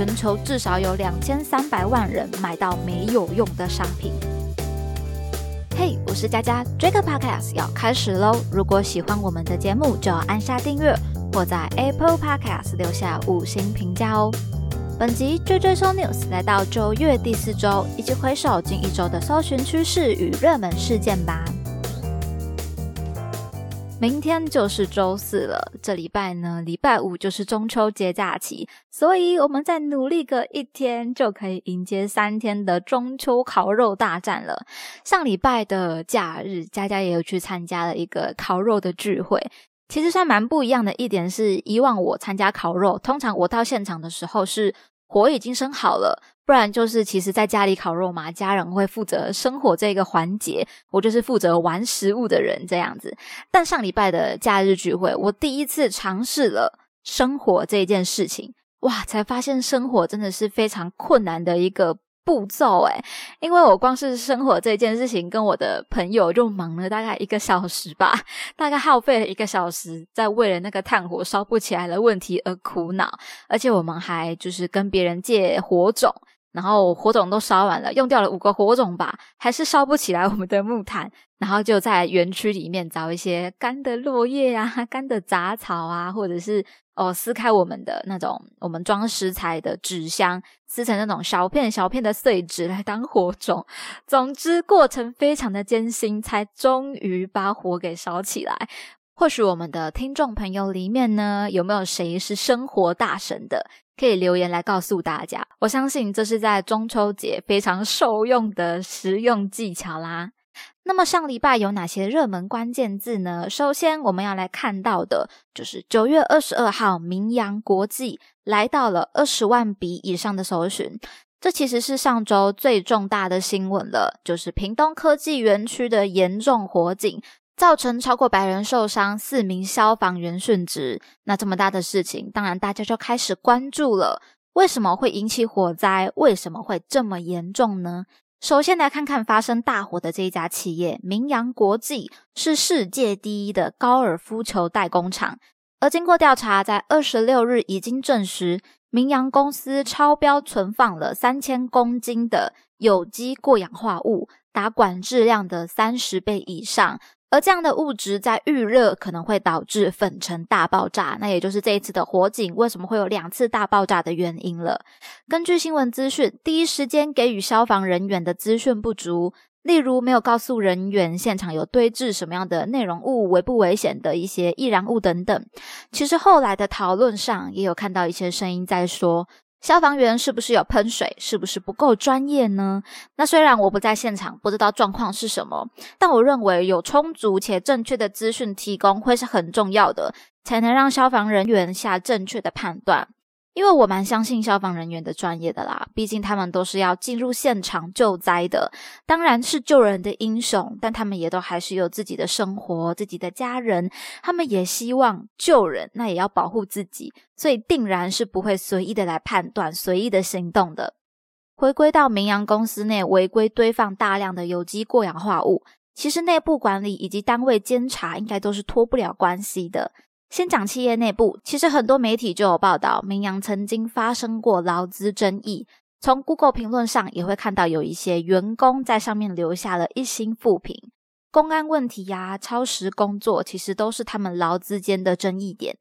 全球至少有两千三百万人买到没有用的商品。嘿，我是佳佳，这个 podcast 要开始喽！如果喜欢我们的节目，就要按下订阅，或在 Apple Podcast 留下五星评价哦。本集追追搜 news 来到九月第四周，一起回首近一周的搜寻趋势与热门事件吧。明天就是周四了，这礼拜呢，礼拜五就是中秋节假期，所以我们再努力个一天，就可以迎接三天的中秋烤肉大战了。上礼拜的假日，佳佳也有去参加了一个烤肉的聚会，其实算蛮不一样的一点是，以往我参加烤肉，通常我到现场的时候是。火已经生好了，不然就是其实在家里烤肉嘛，家人会负责生火这个环节，我就是负责玩食物的人这样子。但上礼拜的假日聚会，我第一次尝试了生火这件事情，哇，才发现生火真的是非常困难的一个。步骤哎，因为我光是生火这件事情，跟我的朋友就忙了大概一个小时吧，大概耗费了一个小时，在为了那个炭火烧不起来的问题而苦恼，而且我们还就是跟别人借火种。然后火种都烧完了，用掉了五个火种吧，还是烧不起来我们的木炭。然后就在园区里面找一些干的落叶啊、干的杂草啊，或者是哦撕开我们的那种我们装食材的纸箱，撕成那种小片小片的碎纸来当火种。总之过程非常的艰辛，才终于把火给烧起来。或许我们的听众朋友里面呢，有没有谁是生活大神的？可以留言来告诉大家。我相信这是在中秋节非常受用的实用技巧啦。那么上礼拜有哪些热门关键字呢？首先我们要来看到的就是九月二十二号，名扬国际来到了二十万笔以上的搜寻。这其实是上周最重大的新闻了，就是屏东科技园区的严重火警。造成超过百人受伤，四名消防员殉职。那这么大的事情，当然大家就开始关注了。为什么会引起火灾？为什么会这么严重呢？首先来看看发生大火的这一家企业——明阳国际，是世界第一的高尔夫球代工厂。而经过调查，在二十六日已经证实，明阳公司超标存放了三千公斤的有机过氧化物，达管质量的三十倍以上。而这样的物质在预热可能会导致粉尘大爆炸，那也就是这一次的火警为什么会有两次大爆炸的原因了。根据新闻资讯，第一时间给予消防人员的资讯不足，例如没有告诉人员现场有堆置什么样的内容物，危不危险的一些易燃物等等。其实后来的讨论上也有看到一些声音在说。消防员是不是有喷水？是不是不够专业呢？那虽然我不在现场，不知道状况是什么，但我认为有充足且正确的资讯提供会是很重要的，才能让消防人员下正确的判断。因为我蛮相信消防人员的专业的啦，毕竟他们都是要进入现场救灾的，当然是救人的英雄，但他们也都还是有自己的生活、自己的家人，他们也希望救人，那也要保护自己，所以定然是不会随意的来判断、随意的行动的。回归到明阳公司内违规堆放大量的有机过氧化物，其实内部管理以及单位监察应该都是脱不了关系的。先讲企业内部，其实很多媒体就有报道，明阳曾经发生过劳资争议。从 Google 评论上也会看到有一些员工在上面留下了一星负评，公安问题呀、超时工作，其实都是他们劳资间的争议点。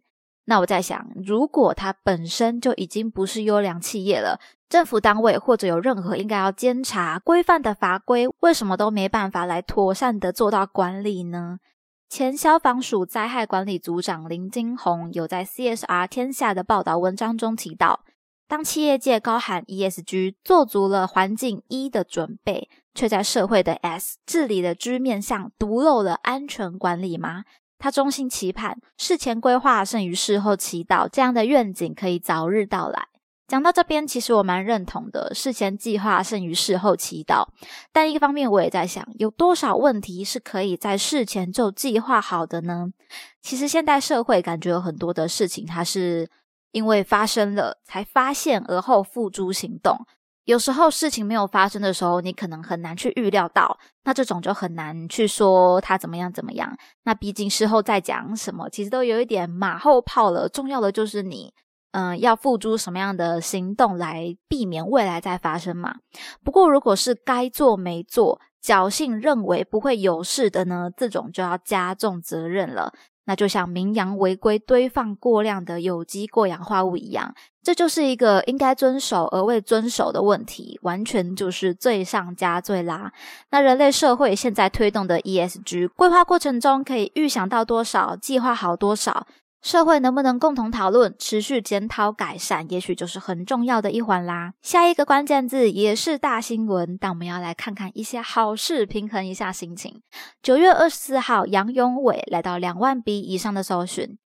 那我在想，如果它本身就已经不是优良企业了，政府单位或者有任何应该要监察规范的法规，为什么都没办法来妥善的做到管理呢？前消防署灾害管理组长林金红有在 CSR 天下的报道文章中提到，当企业界高喊 ESG，做足了环境一的准备，却在社会的 S 治理的 G 面向独漏了安全管理吗？他衷心期盼事前规划胜于事后祈祷，这样的愿景可以早日到来。讲到这边，其实我蛮认同的。事前计划胜于事后祈祷，但一方面我也在想，有多少问题是可以在事前就计划好的呢？其实现代社会感觉有很多的事情，它是因为发生了才发现，而后付诸行动。有时候事情没有发生的时候，你可能很难去预料到，那这种就很难去说它怎么样怎么样。那毕竟事后再讲什么，其实都有一点马后炮了。重要的就是你。嗯，要付诸什么样的行动来避免未来再发生嘛？不过如果是该做没做，侥幸认为不会有事的呢，这种就要加重责任了。那就像明阳违规堆放过量的有机过氧化物一样，这就是一个应该遵守而未遵守的问题，完全就是罪上加罪啦。那人类社会现在推动的 ESG 规划过程中，可以预想到多少，计划好多少。社会能不能共同讨论、持续检讨、改善，也许就是很重要的一环啦。下一个关键字也是大新闻，但我们要来看看一些好事，平衡一下心情。九月二十四号，杨永伟来到两万笔以上的搜寻。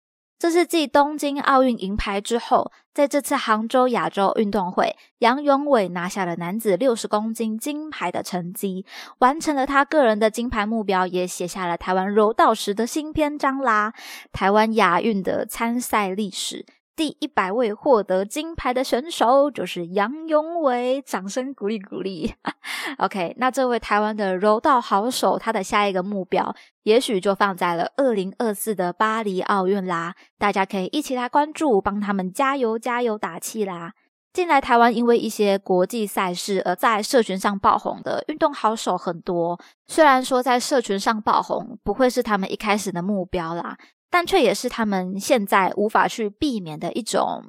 这是继东京奥运银牌之后，在这次杭州亚洲运动会，杨永伟拿下了男子六十公斤金牌的成绩，完成了他个人的金牌目标，也写下了台湾柔道史的新篇章啦！台湾亚运的参赛历史。第一百位获得金牌的选手就是杨永伟，掌声鼓励鼓励。OK，那这位台湾的柔道好手，他的下一个目标也许就放在了二零二四的巴黎奥运啦。大家可以一起来关注，帮他们加油加油打气啦！近来台湾因为一些国际赛事而在社群上爆红的运动好手很多，虽然说在社群上爆红不会是他们一开始的目标啦。但却也是他们现在无法去避免的一种，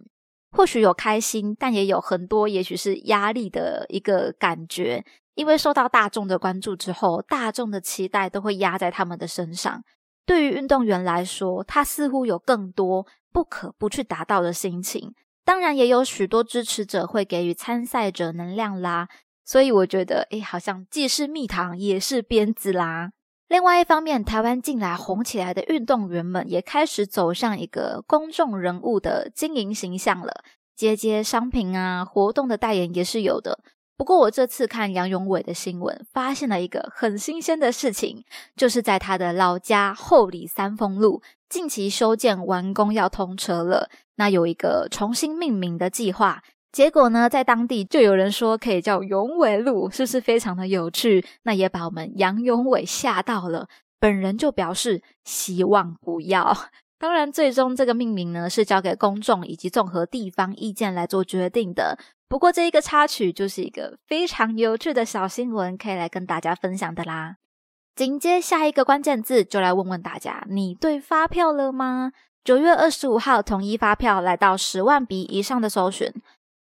或许有开心，但也有很多，也许是压力的一个感觉。因为受到大众的关注之后，大众的期待都会压在他们的身上。对于运动员来说，他似乎有更多不可不去达到的心情。当然，也有许多支持者会给予参赛者能量啦。所以我觉得，诶，好像既是蜜糖，也是鞭子啦。另外一方面，台湾近来红起来的运动员们也开始走向一个公众人物的经营形象了，接接商品啊，活动的代言也是有的。不过我这次看杨永伟的新闻，发现了一个很新鲜的事情，就是在他的老家后里三丰路，近期修建完工要通车了，那有一个重新命名的计划。结果呢，在当地就有人说可以叫永伟路，是不是非常的有趣？那也把我们杨永伟吓到了。本人就表示希望不要。当然，最终这个命名呢是交给公众以及综合地方意见来做决定的。不过这一个插曲就是一个非常有趣的小新闻，可以来跟大家分享的啦。紧接下一个关键字，就来问问大家：你对发票了吗？九月二十五号，统一发票来到十万笔以上的搜寻。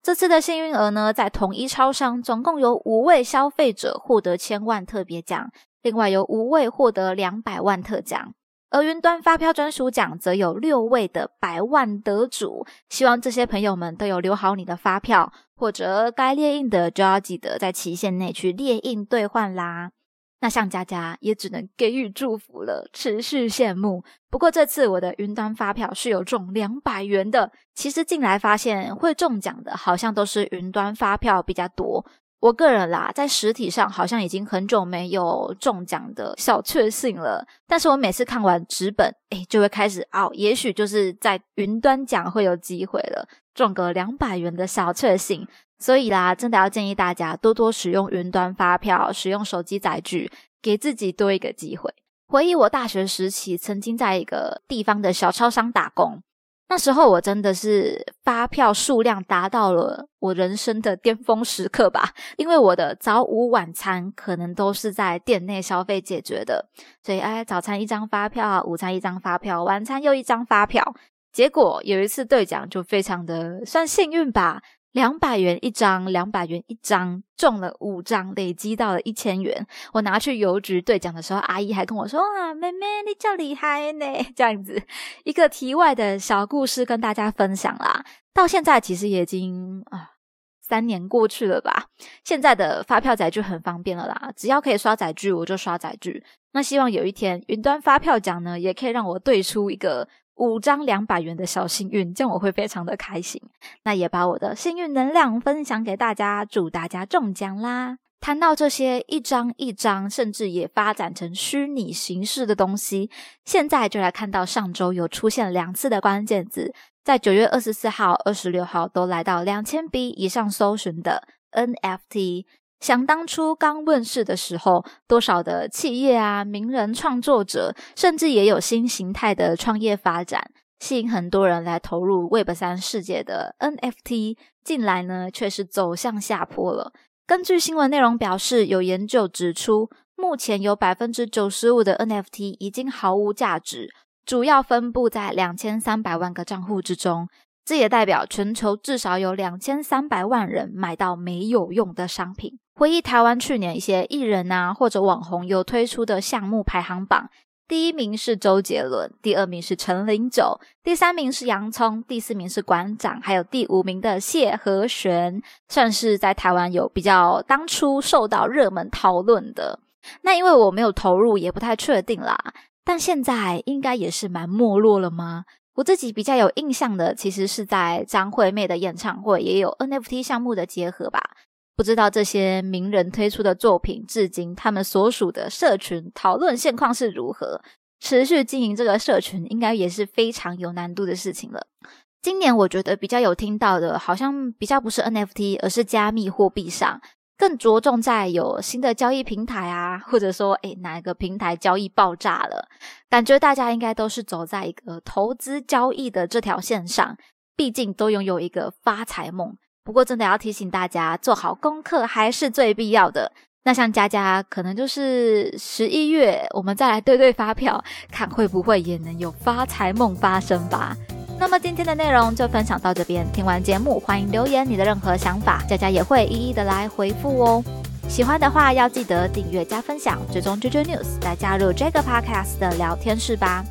这次的幸运儿呢，在统一超商总共有五位消费者获得千万特别奖，另外有五位获得两百万特奖，而云端发票专属奖则有六位的百万得主。希望这些朋友们都有留好你的发票，或者该列印的就要记得在期限内去列印兑换啦。那向佳佳也只能给予祝福了，持续羡慕。不过这次我的云端发票是有中两百元的。其实进来发现会中奖的，好像都是云端发票比较多。我个人啦，在实体上好像已经很久没有中奖的小确幸了。但是我每次看完纸本，哎，就会开始哦，也许就是在云端奖会有机会了，中个两百元的小确幸。所以啦，真的要建议大家多多使用云端发票，使用手机载具，给自己多一个机会。回忆我大学时期，曾经在一个地方的小超商打工，那时候我真的是发票数量达到了我人生的巅峰时刻吧。因为我的早午晚餐可能都是在店内消费解决的，所以哎，早餐一张发票，午餐一张发票，晚餐又一张发票。结果有一次兑奖就非常的算幸运吧。两百元一张，两百元一张，中了五张，累积到了一千元。我拿去邮局兑奖的时候，阿姨还跟我说：“啊，妹妹，你叫厉害呢！”这样子一个题外的小故事跟大家分享啦。到现在其实已经啊三年过去了吧。现在的发票载具很方便了啦，只要可以刷载具，我就刷载具。那希望有一天云端发票奖呢，也可以让我兑出一个。五张两百元的小幸运，这样我会非常的开心。那也把我的幸运能量分享给大家，祝大家中奖啦！谈到这些一张一张，甚至也发展成虚拟形式的东西，现在就来看到上周有出现两次的关键字，在九月二十四号、二十六号都来到两千笔以上搜寻的 NFT。想当初刚问世的时候，多少的企业啊、名人、创作者，甚至也有新形态的创业发展。吸引很多人来投入 Web 三世界的 NFT，近来呢却是走向下坡了。根据新闻内容表示，有研究指出，目前有百分之九十五的 NFT 已经毫无价值，主要分布在两千三百万个账户之中。这也代表全球至少有两千三百万人买到没有用的商品。回忆台湾去年一些艺人啊或者网红有推出的项目排行榜，第一名是周杰伦，第二名是陈零九，第三名是洋葱，第四名是馆长，还有第五名的谢和弦，算是在台湾有比较当初受到热门讨论的。那因为我没有投入，也不太确定啦。但现在应该也是蛮没落了吗？我自己比较有印象的，其实是在张惠妹的演唱会，也有 NFT 项目的结合吧。不知道这些名人推出的作品，至今他们所属的社群讨论现况是如何？持续经营这个社群，应该也是非常有难度的事情了。今年我觉得比较有听到的，好像比较不是 NFT，而是加密货币上。更着重在有新的交易平台啊，或者说，诶哪个平台交易爆炸了？感觉大家应该都是走在一个投资交易的这条线上，毕竟都拥有一个发财梦。不过，真的要提醒大家，做好功课还是最必要的。那像佳佳，可能就是十一月，我们再来对对发票，看会不会也能有发财梦发生吧。那么今天的内容就分享到这边，听完节目欢迎留言你的任何想法，佳佳也会一一的来回复哦。喜欢的话要记得订阅加分享，追踪 JJ News 来加入这个 Podcast 的聊天室吧。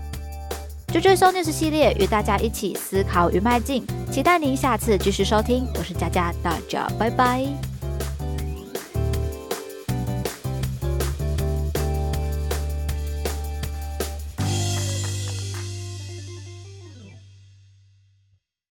jj so News 系列与大家一起思考与迈进，期待您下次继续收听。我是佳佳，大家拜拜。